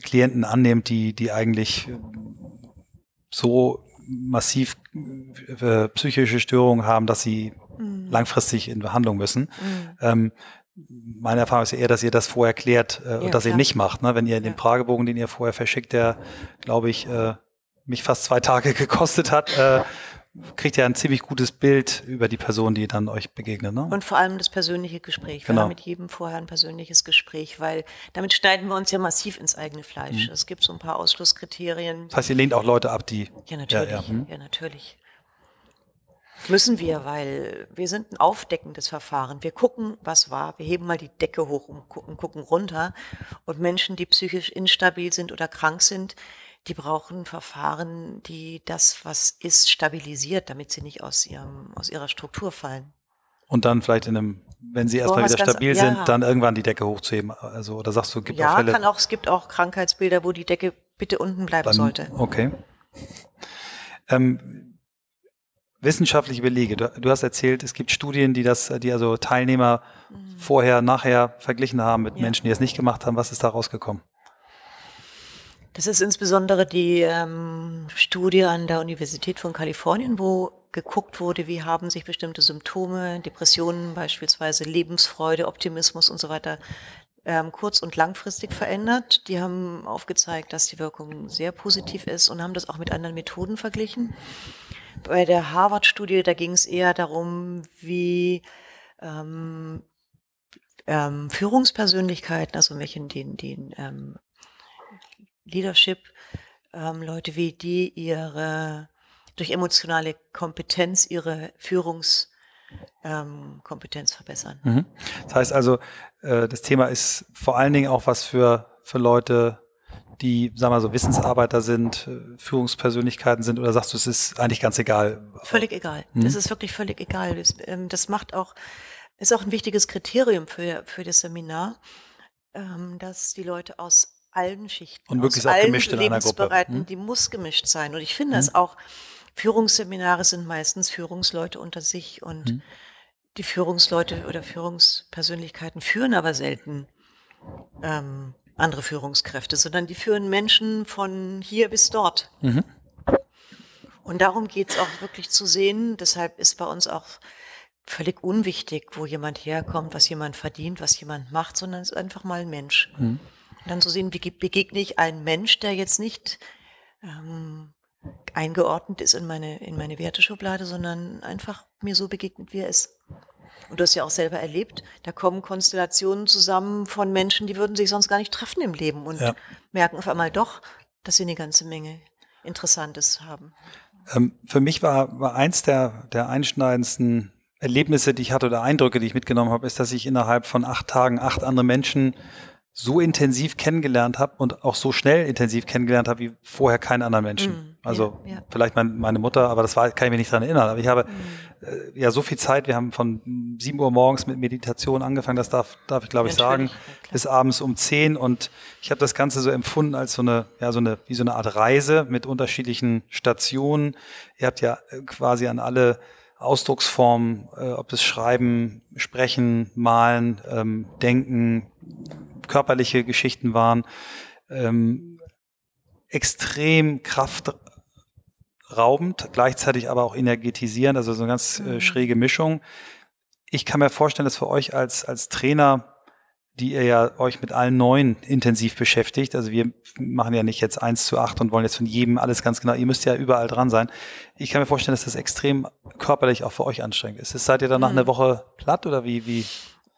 Klienten annehmt, die, die eigentlich so massiv äh, psychische Störungen haben, dass sie mhm. langfristig in Behandlung müssen. Mhm. Ähm, meine Erfahrung ist ja eher, dass ihr das vorher klärt äh, ja, und dass klar. ihr nicht macht. Ne? Wenn ihr den Pragebogen, den ihr vorher verschickt, der, glaube ich, äh, mich fast zwei Tage gekostet hat, äh, kriegt ihr ein ziemlich gutes Bild über die Person, die dann euch begegnet. Ne? Und vor allem das persönliche Gespräch. Genau. Wir haben mit jedem vorher ein persönliches Gespräch, weil damit schneiden wir uns ja massiv ins eigene Fleisch. Mhm. Es gibt so ein paar Ausschlusskriterien. Das heißt, ihr lehnt auch Leute ab, die. Ja, natürlich. Ja, ja. Hm. ja natürlich. Müssen wir, weil wir sind ein aufdeckendes Verfahren. Wir gucken, was war. Wir heben mal die Decke hoch und gucken, gucken runter. Und Menschen, die psychisch instabil sind oder krank sind, die brauchen Verfahren, die das, was ist, stabilisiert, damit sie nicht aus, ihrem, aus ihrer Struktur fallen. Und dann vielleicht in einem, wenn sie erstmal wieder stabil ganz, sind, ja. dann irgendwann die Decke hochzuheben. Also, oder sagst du, gibt ja, auch Fälle? Ja, kann auch, es gibt auch Krankheitsbilder, wo die Decke bitte unten bleiben dann, sollte. Okay. Ähm, wissenschaftliche Belege. Du, du, hast erzählt, es gibt Studien, die das, die also Teilnehmer mhm. vorher, nachher verglichen haben mit ja. Menschen, die es nicht gemacht haben. Was ist da rausgekommen? Das ist insbesondere die ähm, Studie an der Universität von Kalifornien, wo geguckt wurde, wie haben sich bestimmte Symptome, Depressionen beispielsweise, Lebensfreude, Optimismus und so weiter ähm, kurz- und langfristig verändert. Die haben aufgezeigt, dass die Wirkung sehr positiv ist und haben das auch mit anderen Methoden verglichen. Bei der Harvard-Studie, da ging es eher darum, wie ähm, ähm, Führungspersönlichkeiten, also welche den, den ähm, Leadership, ähm, Leute wie die ihre durch emotionale Kompetenz ihre Führungskompetenz ähm, verbessern. Mhm. Das heißt also, äh, das Thema ist vor allen Dingen auch was für, für Leute, die, sagen wir mal so, Wissensarbeiter sind, äh, Führungspersönlichkeiten sind, oder sagst du, es ist eigentlich ganz egal? Völlig egal. Mhm. Das ist wirklich völlig egal. Das, ähm, das, macht auch, ist auch ein wichtiges Kriterium für, für das Seminar, ähm, dass die Leute aus allen Schichten, und gemischt in einer Gruppe. Hm? Die muss gemischt sein. Und ich finde hm? es auch, Führungsseminare sind meistens Führungsleute unter sich und hm? die Führungsleute oder Führungspersönlichkeiten führen aber selten ähm, andere Führungskräfte, sondern die führen Menschen von hier bis dort. Mhm. Und darum geht es auch wirklich zu sehen. Deshalb ist bei uns auch völlig unwichtig, wo jemand herkommt, was jemand verdient, was jemand macht, sondern es ist einfach mal ein Mensch. Mhm dann zu sehen, wie begegne ich einen Mensch, der jetzt nicht ähm, eingeordnet ist in meine, in meine Werteschublade, sondern einfach mir so begegnet, wie er ist. Und du hast ja auch selber erlebt, da kommen Konstellationen zusammen von Menschen, die würden sich sonst gar nicht treffen im Leben und ja. merken auf einmal doch, dass sie eine ganze Menge Interessantes haben. Ähm, für mich war, war eins der, der einschneidendsten Erlebnisse, die ich hatte oder Eindrücke, die ich mitgenommen habe, ist, dass ich innerhalb von acht Tagen acht andere Menschen so intensiv kennengelernt habe und auch so schnell intensiv kennengelernt habe wie vorher keinen anderen Menschen. Mm, also ja, ja. vielleicht mein, meine Mutter, aber das war, kann ich mich nicht dran erinnern. Aber ich habe mm. äh, ja so viel Zeit. Wir haben von sieben Uhr morgens mit Meditation angefangen, das darf, darf ich glaube ich sagen, ja, bis abends um zehn. Und ich habe das Ganze so empfunden als so eine, ja, so eine, wie so eine Art Reise mit unterschiedlichen Stationen. Ihr habt ja äh, quasi an alle Ausdrucksformen, äh, ob es Schreiben, Sprechen, Malen, ähm, Denken, körperliche Geschichten waren, ähm, extrem kraftraubend, gleichzeitig aber auch energetisierend, also so eine ganz äh, mhm. schräge Mischung. Ich kann mir vorstellen, dass für euch als, als Trainer die ihr ja euch mit allen neuen intensiv beschäftigt. Also wir machen ja nicht jetzt eins zu acht und wollen jetzt von jedem alles ganz genau. Ihr müsst ja überall dran sein. Ich kann mir vorstellen, dass das extrem körperlich auch für euch anstrengend ist. Seid ihr dann nach mhm. einer Woche platt oder wie, wie?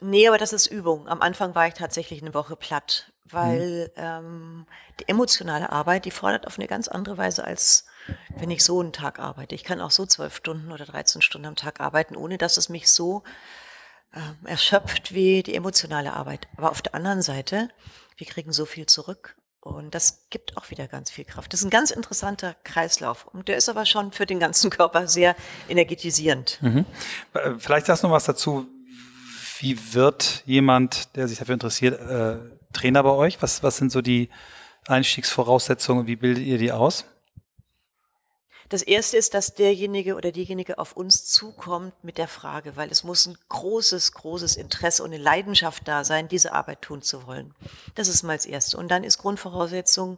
Nee, aber das ist Übung. Am Anfang war ich tatsächlich eine Woche platt, weil mhm. ähm, die emotionale Arbeit, die fordert auf eine ganz andere Weise als wenn ich so einen Tag arbeite. Ich kann auch so zwölf Stunden oder 13 Stunden am Tag arbeiten, ohne dass es mich so äh, erschöpft wie die emotionale Arbeit. Aber auf der anderen Seite, wir kriegen so viel zurück und das gibt auch wieder ganz viel Kraft. Das ist ein ganz interessanter Kreislauf. Und der ist aber schon für den ganzen Körper sehr energetisierend. Mhm. Äh, vielleicht sagst du noch was dazu, wie wird jemand, der sich dafür interessiert, äh, Trainer bei euch? Was, was sind so die Einstiegsvoraussetzungen? Wie bildet ihr die aus? Das erste ist, dass derjenige oder diejenige auf uns zukommt mit der Frage, weil es muss ein großes, großes Interesse und eine Leidenschaft da sein, diese Arbeit tun zu wollen. Das ist mal das erste. Und dann ist Grundvoraussetzung,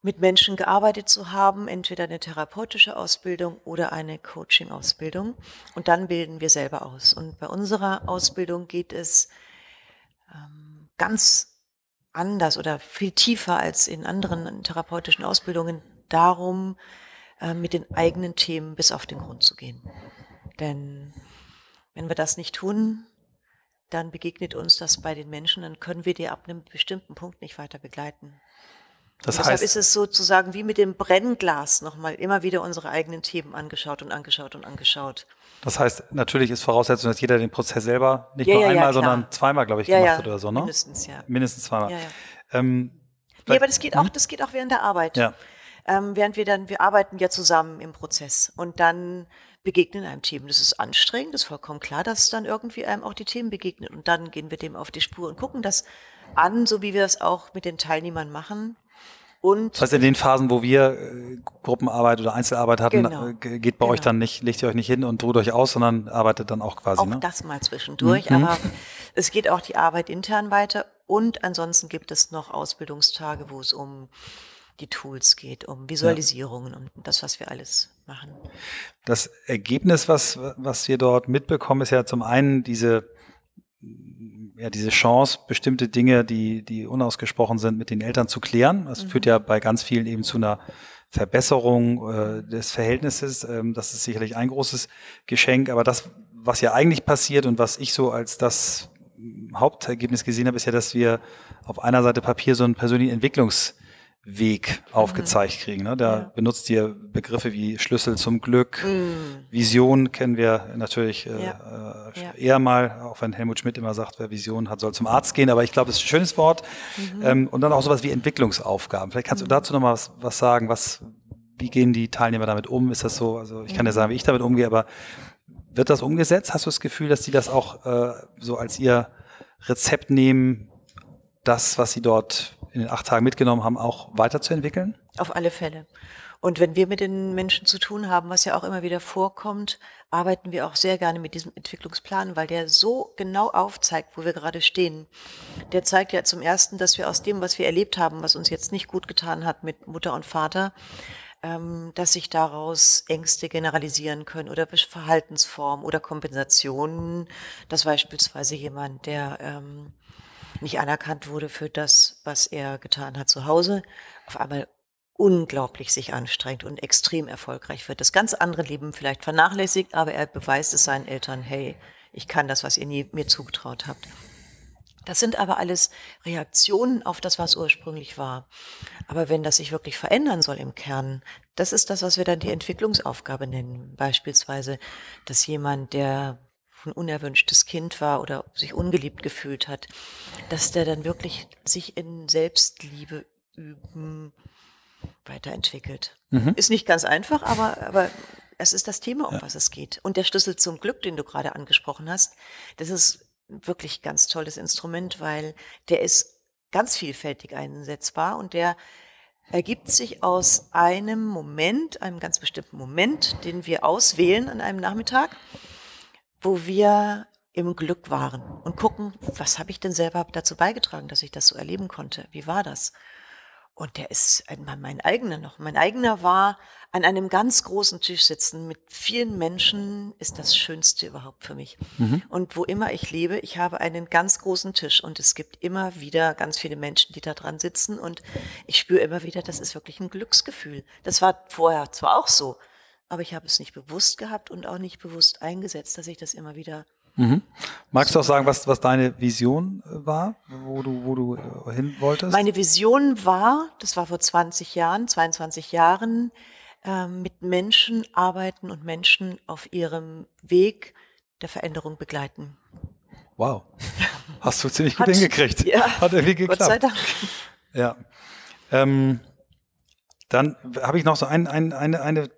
mit Menschen gearbeitet zu haben, entweder eine therapeutische Ausbildung oder eine Coaching-Ausbildung. Und dann bilden wir selber aus. Und bei unserer Ausbildung geht es ähm, ganz anders oder viel tiefer als in anderen therapeutischen Ausbildungen darum, äh, mit den eigenen Themen bis auf den Grund zu gehen. Denn wenn wir das nicht tun, dann begegnet uns das bei den Menschen, dann können wir die ab einem bestimmten Punkt nicht weiter begleiten. Das deshalb heißt, ist es sozusagen wie mit dem Brennglas nochmal immer wieder unsere eigenen Themen angeschaut und angeschaut und angeschaut. Das heißt, natürlich ist Voraussetzung, dass jeder den Prozess selber nicht ja, nur ja, einmal, ja, sondern zweimal, glaube ich, gemacht hat oder so, ne? Mindestens, ja. Mindestens zweimal. Ähm, nee, aber das geht auch, hm? das geht auch während der Arbeit. Ja. Ähm, während wir dann, wir arbeiten ja zusammen im Prozess und dann begegnen einem Themen. Das ist anstrengend, das ist vollkommen klar, dass dann irgendwie einem auch die Themen begegnen. Und dann gehen wir dem auf die Spur und gucken das an, so wie wir es auch mit den Teilnehmern machen. Und das heißt, in den Phasen, wo wir äh, Gruppenarbeit oder Einzelarbeit hatten, genau. äh, geht bei genau. euch dann nicht, legt ihr euch nicht hin und ruht euch aus, sondern arbeitet dann auch quasi. Auch ne? das mal zwischendurch, mhm. aber es geht auch die Arbeit intern weiter und ansonsten gibt es noch Ausbildungstage, wo es um die Tools geht, um Visualisierungen ja. und das, was wir alles machen. Das Ergebnis, was, was wir dort mitbekommen, ist ja zum einen diese ja, diese Chance, bestimmte Dinge, die, die unausgesprochen sind, mit den Eltern zu klären. Das mhm. führt ja bei ganz vielen eben zu einer Verbesserung äh, des Verhältnisses. Ähm, das ist sicherlich ein großes Geschenk. Aber das, was ja eigentlich passiert und was ich so als das Hauptergebnis gesehen habe, ist ja, dass wir auf einer Seite Papier so einen persönlichen Entwicklungs- Weg aufgezeigt kriegen. Ne? Da ja. benutzt ihr Begriffe wie Schlüssel zum Glück, mm. Vision kennen wir natürlich äh, ja. äh, eher mal, auch wenn Helmut Schmidt immer sagt, wer Vision hat, soll zum Arzt gehen, aber ich glaube, das ist ein schönes Wort. Mhm. Ähm, und dann auch sowas wie Entwicklungsaufgaben. Vielleicht kannst mhm. du dazu noch mal was, was sagen, was, wie gehen die Teilnehmer damit um? Ist das so, also ich kann ja mhm. sagen, wie ich damit umgehe, aber wird das umgesetzt? Hast du das Gefühl, dass die das auch äh, so als ihr Rezept nehmen, das, was sie dort in den acht Tagen mitgenommen haben, auch weiterzuentwickeln? Auf alle Fälle. Und wenn wir mit den Menschen zu tun haben, was ja auch immer wieder vorkommt, arbeiten wir auch sehr gerne mit diesem Entwicklungsplan, weil der so genau aufzeigt, wo wir gerade stehen. Der zeigt ja zum ersten, dass wir aus dem, was wir erlebt haben, was uns jetzt nicht gut getan hat mit Mutter und Vater, ähm, dass sich daraus Ängste generalisieren können oder Verhaltensformen oder Kompensationen, dass beispielsweise jemand, der ähm, nicht anerkannt wurde für das, was er getan hat zu Hause, auf einmal unglaublich sich anstrengt und extrem erfolgreich wird. Das ganz andere Leben vielleicht vernachlässigt, aber er beweist es seinen Eltern, hey, ich kann das, was ihr nie mir zugetraut habt. Das sind aber alles Reaktionen auf das, was ursprünglich war. Aber wenn das sich wirklich verändern soll im Kern, das ist das, was wir dann die Entwicklungsaufgabe nennen. Beispielsweise, dass jemand, der ein unerwünschtes Kind war oder sich ungeliebt gefühlt hat, dass der dann wirklich sich in Selbstliebe üben weiterentwickelt. Mhm. Ist nicht ganz einfach, aber, aber es ist das Thema, um ja. was es geht. Und der Schlüssel zum Glück, den du gerade angesprochen hast, das ist wirklich ganz tolles Instrument, weil der ist ganz vielfältig einsetzbar und der ergibt sich aus einem Moment, einem ganz bestimmten Moment, den wir auswählen an einem Nachmittag wo wir im Glück waren und gucken, was habe ich denn selber dazu beigetragen, dass ich das so erleben konnte? Wie war das? Und der ist mein eigener noch. Mein eigener war an einem ganz großen Tisch sitzen mit vielen Menschen ist das Schönste überhaupt für mich. Mhm. Und wo immer ich lebe, ich habe einen ganz großen Tisch und es gibt immer wieder ganz viele Menschen, die da dran sitzen und ich spüre immer wieder, das ist wirklich ein Glücksgefühl. Das war vorher zwar auch so, aber ich habe es nicht bewusst gehabt und auch nicht bewusst eingesetzt, dass ich das immer wieder. Mhm. Magst du auch sagen, was, was deine Vision äh, war, wo du, wo du äh, hin wolltest? Meine Vision war, das war vor 20 Jahren, 22 Jahren, äh, mit Menschen arbeiten und Menschen auf ihrem Weg der Veränderung begleiten. Wow. Hast du ziemlich gut Hat, hingekriegt. Ja, Hat irgendwie geklappt. Gott sei Dank. Ja. Ähm, dann habe ich noch so ein, ein, eine, eine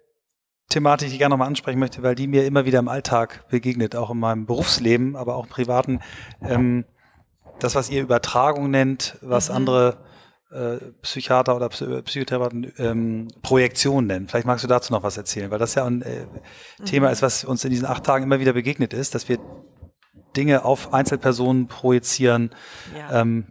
Thematik, die ich gerne nochmal ansprechen möchte, weil die mir immer wieder im Alltag begegnet, auch in meinem Berufsleben, aber auch im privaten. Ähm, das, was ihr Übertragung nennt, was mhm. andere äh, Psychiater oder Psychotherapeuten ähm, Projektion nennen. Vielleicht magst du dazu noch was erzählen, weil das ja ein äh, mhm. Thema ist, was uns in diesen acht Tagen immer wieder begegnet ist, dass wir Dinge auf Einzelpersonen projizieren. Ja. Ähm,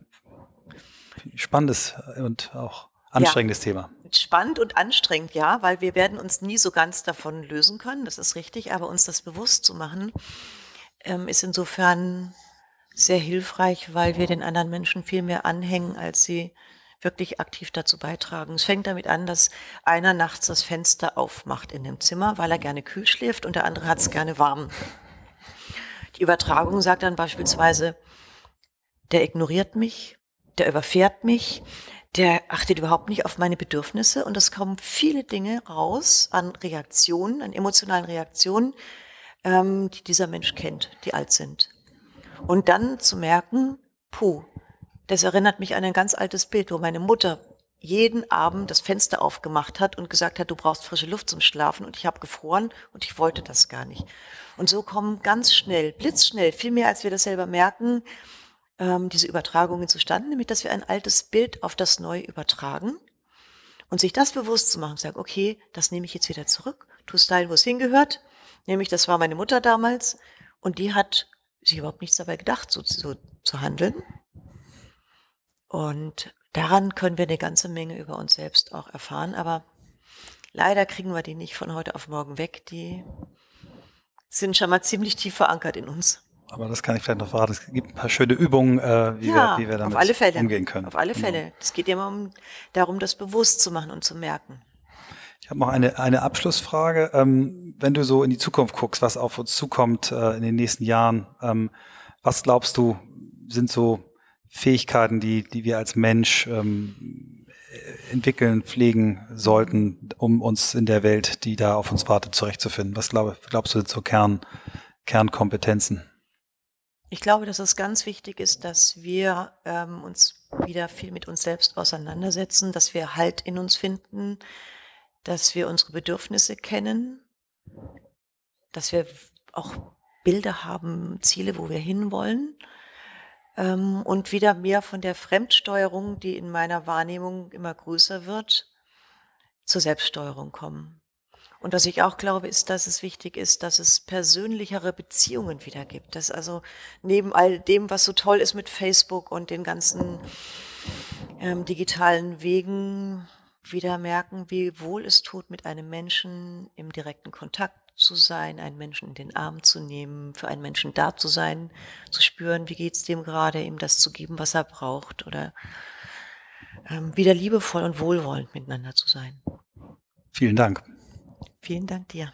spannendes und auch anstrengendes ja. Thema. Spannend und anstrengend, ja, weil wir werden uns nie so ganz davon lösen können, das ist richtig, aber uns das bewusst zu machen, ähm, ist insofern sehr hilfreich, weil wir den anderen Menschen viel mehr anhängen, als sie wirklich aktiv dazu beitragen. Es fängt damit an, dass einer nachts das Fenster aufmacht in dem Zimmer, weil er gerne kühl schläft und der andere hat es gerne warm. Die Übertragung sagt dann beispielsweise, der ignoriert mich, der überfährt mich, der achtet überhaupt nicht auf meine Bedürfnisse und es kommen viele Dinge raus an Reaktionen, an emotionalen Reaktionen, ähm, die dieser Mensch kennt, die alt sind. Und dann zu merken, puh, das erinnert mich an ein ganz altes Bild, wo meine Mutter jeden Abend das Fenster aufgemacht hat und gesagt hat, du brauchst frische Luft zum Schlafen und ich habe gefroren und ich wollte das gar nicht. Und so kommen ganz schnell, blitzschnell, viel mehr als wir das selber merken, ähm, diese Übertragungen zustande, nämlich dass wir ein altes Bild auf das Neue übertragen und sich das bewusst zu machen, sagen, okay, das nehme ich jetzt wieder zurück, tu es dahin, wo es hingehört, nämlich das war meine Mutter damals und die hat sich überhaupt nichts dabei gedacht, so, so zu handeln. Und daran können wir eine ganze Menge über uns selbst auch erfahren, aber leider kriegen wir die nicht von heute auf morgen weg. Die sind schon mal ziemlich tief verankert in uns. Aber das kann ich vielleicht noch verraten. Es gibt ein paar schöne Übungen, äh, wie, ja, wir, wie wir damit auf alle Fälle. umgehen können. Auf alle genau. Fälle. Genau. Es geht immer um, darum, das bewusst zu machen und zu merken. Ich habe noch eine, eine Abschlussfrage. Ähm, wenn du so in die Zukunft guckst, was auf uns zukommt äh, in den nächsten Jahren, ähm, was glaubst du, sind so Fähigkeiten, die, die wir als Mensch ähm, entwickeln, pflegen sollten, um uns in der Welt, die da auf uns wartet, zurechtzufinden? Was glaub, glaubst du sind so Kern, Kernkompetenzen? Ich glaube, dass es ganz wichtig ist, dass wir ähm, uns wieder viel mit uns selbst auseinandersetzen, dass wir Halt in uns finden, dass wir unsere Bedürfnisse kennen, dass wir auch Bilder haben, Ziele, wo wir hinwollen ähm, und wieder mehr von der Fremdsteuerung, die in meiner Wahrnehmung immer größer wird, zur Selbststeuerung kommen. Und was ich auch glaube, ist, dass es wichtig ist, dass es persönlichere Beziehungen wieder gibt. Dass also neben all dem, was so toll ist mit Facebook und den ganzen ähm, digitalen Wegen, wieder merken, wie wohl es tut, mit einem Menschen im direkten Kontakt zu sein, einen Menschen in den Arm zu nehmen, für einen Menschen da zu sein, zu spüren, wie geht's dem gerade, ihm das zu geben, was er braucht oder ähm, wieder liebevoll und wohlwollend miteinander zu sein. Vielen Dank. Vielen Dank dir.